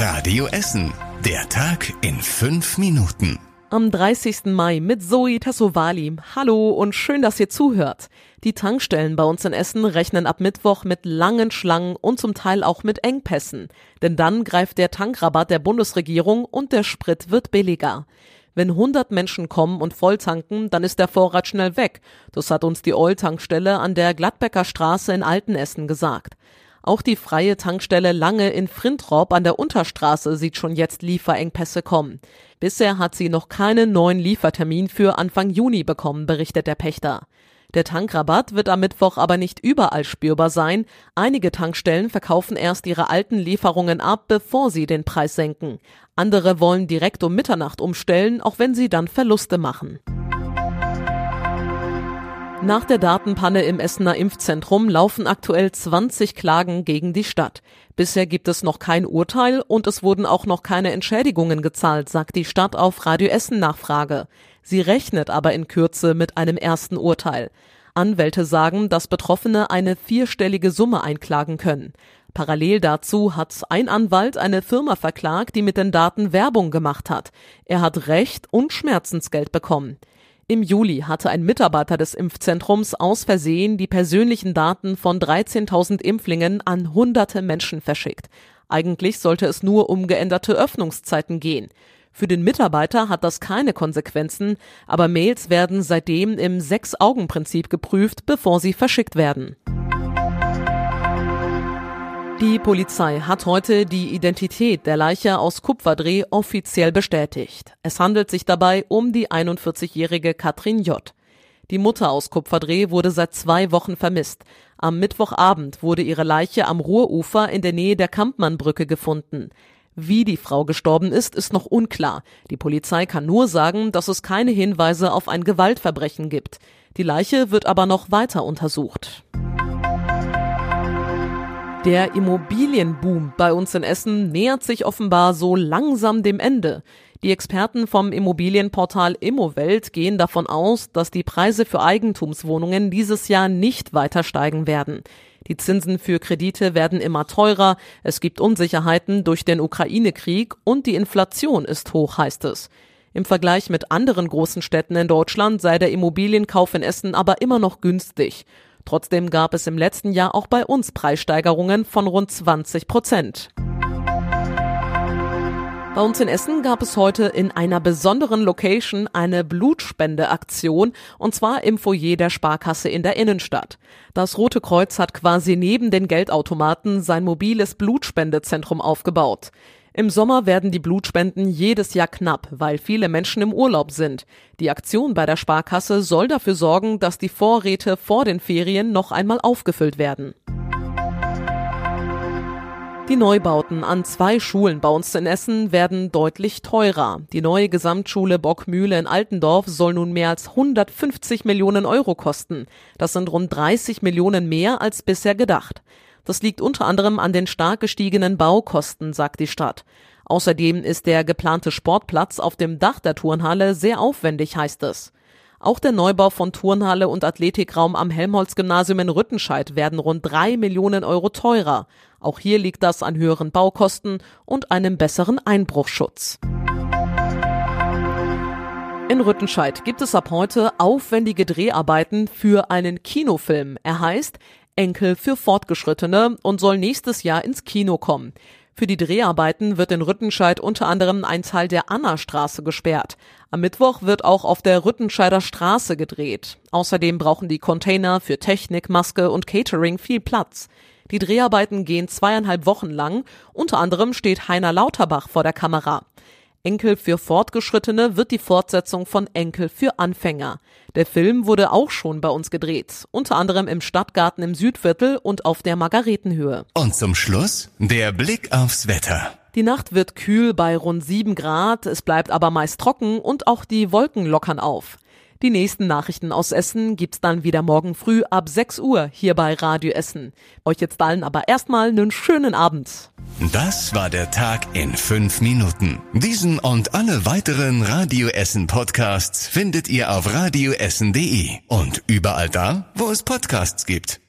Radio Essen. Der Tag in fünf Minuten. Am 30. Mai mit Zoe Tassovali. Hallo und schön, dass ihr zuhört. Die Tankstellen bei uns in Essen rechnen ab Mittwoch mit langen Schlangen und zum Teil auch mit Engpässen. Denn dann greift der Tankrabatt der Bundesregierung und der Sprit wird billiger. Wenn 100 Menschen kommen und voll tanken, dann ist der Vorrat schnell weg. Das hat uns die Oil-Tankstelle an der Gladbecker Straße in Altenessen gesagt. Auch die freie Tankstelle Lange in Frintrop an der Unterstraße sieht schon jetzt Lieferengpässe kommen. Bisher hat sie noch keinen neuen Liefertermin für Anfang Juni bekommen, berichtet der Pächter. Der Tankrabatt wird am Mittwoch aber nicht überall spürbar sein. Einige Tankstellen verkaufen erst ihre alten Lieferungen ab, bevor sie den Preis senken. Andere wollen direkt um Mitternacht umstellen, auch wenn sie dann Verluste machen. Nach der Datenpanne im Essener Impfzentrum laufen aktuell 20 Klagen gegen die Stadt. Bisher gibt es noch kein Urteil und es wurden auch noch keine Entschädigungen gezahlt, sagt die Stadt auf Radio Essen Nachfrage. Sie rechnet aber in Kürze mit einem ersten Urteil. Anwälte sagen, dass Betroffene eine vierstellige Summe einklagen können. Parallel dazu hat ein Anwalt eine Firma verklagt, die mit den Daten Werbung gemacht hat. Er hat Recht und Schmerzensgeld bekommen. Im Juli hatte ein Mitarbeiter des Impfzentrums aus Versehen die persönlichen Daten von 13.000 Impflingen an hunderte Menschen verschickt. Eigentlich sollte es nur um geänderte Öffnungszeiten gehen. Für den Mitarbeiter hat das keine Konsequenzen, aber Mails werden seitdem im Sechs-Augen-Prinzip geprüft, bevor sie verschickt werden. Die Polizei hat heute die Identität der Leiche aus Kupferdreh offiziell bestätigt. Es handelt sich dabei um die 41-jährige Katrin J. Die Mutter aus Kupferdreh wurde seit zwei Wochen vermisst. Am Mittwochabend wurde ihre Leiche am Ruhrufer in der Nähe der Kampmannbrücke gefunden. Wie die Frau gestorben ist, ist noch unklar. Die Polizei kann nur sagen, dass es keine Hinweise auf ein Gewaltverbrechen gibt. Die Leiche wird aber noch weiter untersucht. Der Immobilienboom bei uns in Essen nähert sich offenbar so langsam dem Ende. Die Experten vom Immobilienportal Immowelt gehen davon aus, dass die Preise für Eigentumswohnungen dieses Jahr nicht weiter steigen werden. Die Zinsen für Kredite werden immer teurer, es gibt Unsicherheiten durch den Ukraine-Krieg und die Inflation ist hoch, heißt es. Im Vergleich mit anderen großen Städten in Deutschland sei der Immobilienkauf in Essen aber immer noch günstig. Trotzdem gab es im letzten Jahr auch bei uns Preissteigerungen von rund 20 Prozent. Bei uns in Essen gab es heute in einer besonderen Location eine Blutspendeaktion und zwar im Foyer der Sparkasse in der Innenstadt. Das Rote Kreuz hat quasi neben den Geldautomaten sein mobiles Blutspendezentrum aufgebaut. Im Sommer werden die Blutspenden jedes Jahr knapp, weil viele Menschen im Urlaub sind. Die Aktion bei der Sparkasse soll dafür sorgen, dass die Vorräte vor den Ferien noch einmal aufgefüllt werden. Die Neubauten an zwei Schulen bei uns in Essen werden deutlich teurer. Die neue Gesamtschule Bockmühle in Altendorf soll nun mehr als 150 Millionen Euro kosten. Das sind rund 30 Millionen mehr als bisher gedacht. Das liegt unter anderem an den stark gestiegenen Baukosten, sagt die Stadt. Außerdem ist der geplante Sportplatz auf dem Dach der Turnhalle sehr aufwendig, heißt es. Auch der Neubau von Turnhalle und Athletikraum am Helmholtz-Gymnasium in Rüttenscheid werden rund drei Millionen Euro teurer. Auch hier liegt das an höheren Baukosten und einem besseren Einbruchschutz. In Rüttenscheid gibt es ab heute aufwendige Dreharbeiten für einen Kinofilm. Er heißt Enkel für Fortgeschrittene und soll nächstes Jahr ins Kino kommen. Für die Dreharbeiten wird in Rüttenscheid unter anderem ein Teil der Anna-Straße gesperrt. Am Mittwoch wird auch auf der Rüttenscheider Straße gedreht. Außerdem brauchen die Container für Technik, Maske und Catering viel Platz. Die Dreharbeiten gehen zweieinhalb Wochen lang. Unter anderem steht Heiner Lauterbach vor der Kamera. Enkel für Fortgeschrittene wird die Fortsetzung von Enkel für Anfänger. Der Film wurde auch schon bei uns gedreht, unter anderem im Stadtgarten im Südviertel und auf der Margaretenhöhe. Und zum Schluss der Blick aufs Wetter. Die Nacht wird kühl bei rund sieben Grad, es bleibt aber meist trocken und auch die Wolken lockern auf. Die nächsten Nachrichten aus Essen gibt's dann wieder morgen früh ab 6 Uhr hier bei Radio Essen. Euch jetzt allen aber erstmal einen schönen Abend. Das war der Tag in fünf Minuten. Diesen und alle weiteren Radio Essen Podcasts findet ihr auf radioessen.de und überall da, wo es Podcasts gibt.